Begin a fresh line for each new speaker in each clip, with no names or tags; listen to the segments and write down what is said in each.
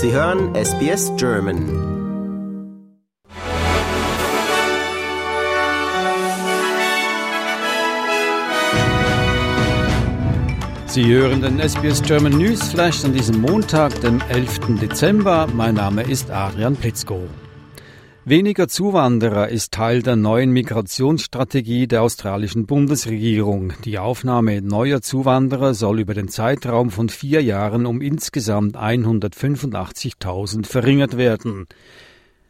Sie hören SBS German.
Sie hören den SBS German News Flash an diesem Montag, dem 11. Dezember. Mein Name ist Adrian Plitzko. Weniger Zuwanderer ist Teil der neuen Migrationsstrategie der australischen Bundesregierung. Die Aufnahme neuer Zuwanderer soll über den Zeitraum von vier Jahren um insgesamt 185.000 verringert werden.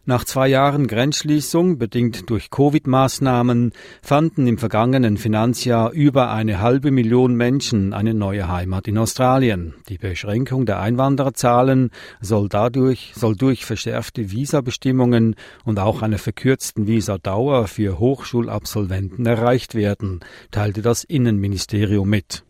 Nach zwei Jahren Grenzschließung, bedingt durch Covid-Maßnahmen, fanden im vergangenen Finanzjahr über eine halbe Million Menschen eine neue Heimat in Australien. Die Beschränkung der Einwandererzahlen soll dadurch, soll durch verschärfte Visabestimmungen und auch einer verkürzten Visadauer für Hochschulabsolventen erreicht werden, teilte das Innenministerium mit.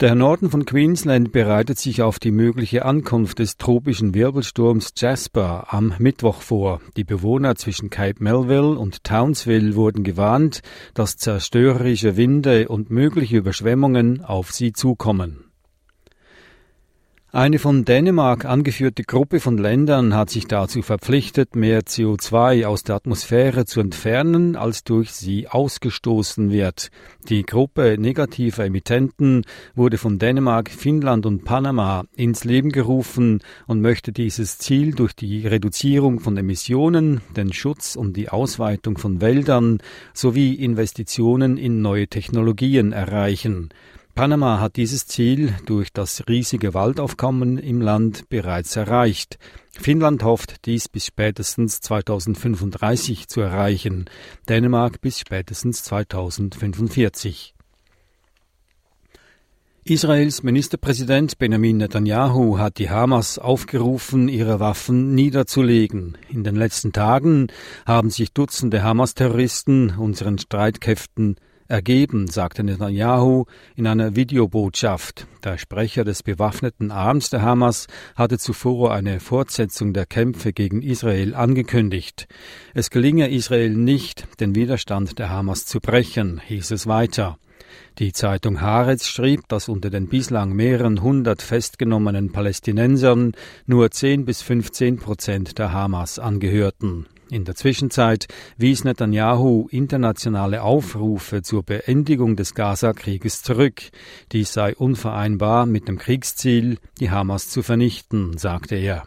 Der Norden von Queensland bereitet sich auf die mögliche Ankunft des tropischen Wirbelsturms Jasper am Mittwoch vor. Die Bewohner zwischen Cape Melville und Townsville wurden gewarnt, dass zerstörerische Winde und mögliche Überschwemmungen auf sie zukommen. Eine von Dänemark angeführte Gruppe von Ländern hat sich dazu verpflichtet, mehr CO2 aus der Atmosphäre zu entfernen, als durch sie ausgestoßen wird. Die Gruppe negativer Emittenten wurde von Dänemark, Finnland und Panama ins Leben gerufen und möchte dieses Ziel durch die Reduzierung von Emissionen, den Schutz und die Ausweitung von Wäldern sowie Investitionen in neue Technologien erreichen. Panama hat dieses Ziel durch das riesige Waldaufkommen im Land bereits erreicht. Finnland hofft, dies bis spätestens 2035 zu erreichen, Dänemark bis spätestens 2045. Israels Ministerpräsident Benjamin Netanyahu hat die Hamas aufgerufen, ihre Waffen niederzulegen. In den letzten Tagen haben sich Dutzende Hamas-Terroristen unseren Streitkräften ergeben, sagte Netanyahu in einer Videobotschaft. Der Sprecher des bewaffneten Arms der Hamas hatte zuvor eine Fortsetzung der Kämpfe gegen Israel angekündigt. Es gelinge Israel nicht, den Widerstand der Hamas zu brechen, hieß es weiter. Die Zeitung Haaretz schrieb, dass unter den bislang mehreren hundert festgenommenen Palästinensern nur 10 bis 15 Prozent der Hamas angehörten. In der Zwischenzeit wies Netanyahu internationale Aufrufe zur Beendigung des Gaza-Krieges zurück. Dies sei unvereinbar mit dem Kriegsziel, die Hamas zu vernichten, sagte er.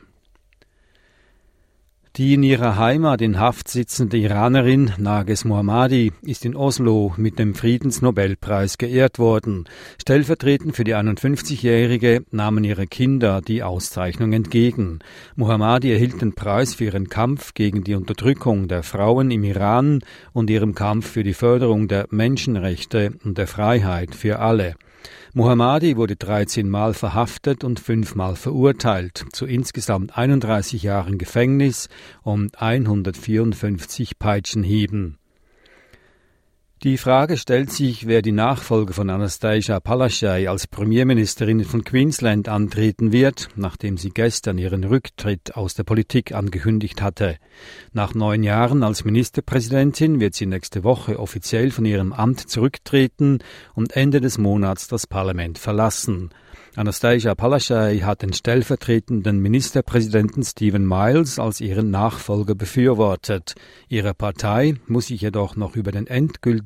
Die in ihrer Heimat in Haft sitzende Iranerin Nages Mohammadi ist in Oslo mit dem Friedensnobelpreis geehrt worden. Stellvertretend für die 51-Jährige nahmen ihre Kinder die Auszeichnung entgegen. Mohammadi erhielt den Preis für ihren Kampf gegen die Unterdrückung der Frauen im Iran und ihrem Kampf für die Förderung der Menschenrechte und der Freiheit für alle. Mohammadi wurde 13 Mal verhaftet und fünfmal verurteilt zu insgesamt 31 Jahren Gefängnis und 154 Peitschenhieben. Die Frage stellt sich, wer die Nachfolge von Anastasia Palaszczuk als Premierministerin von Queensland antreten wird, nachdem sie gestern ihren Rücktritt aus der Politik angekündigt hatte. Nach neun Jahren als Ministerpräsidentin wird sie nächste Woche offiziell von ihrem Amt zurücktreten und Ende des Monats das Parlament verlassen. Anastasia Palaszczuk hat den stellvertretenden Ministerpräsidenten Stephen Miles als ihren Nachfolger befürwortet. Ihre Partei muss sich jedoch noch über den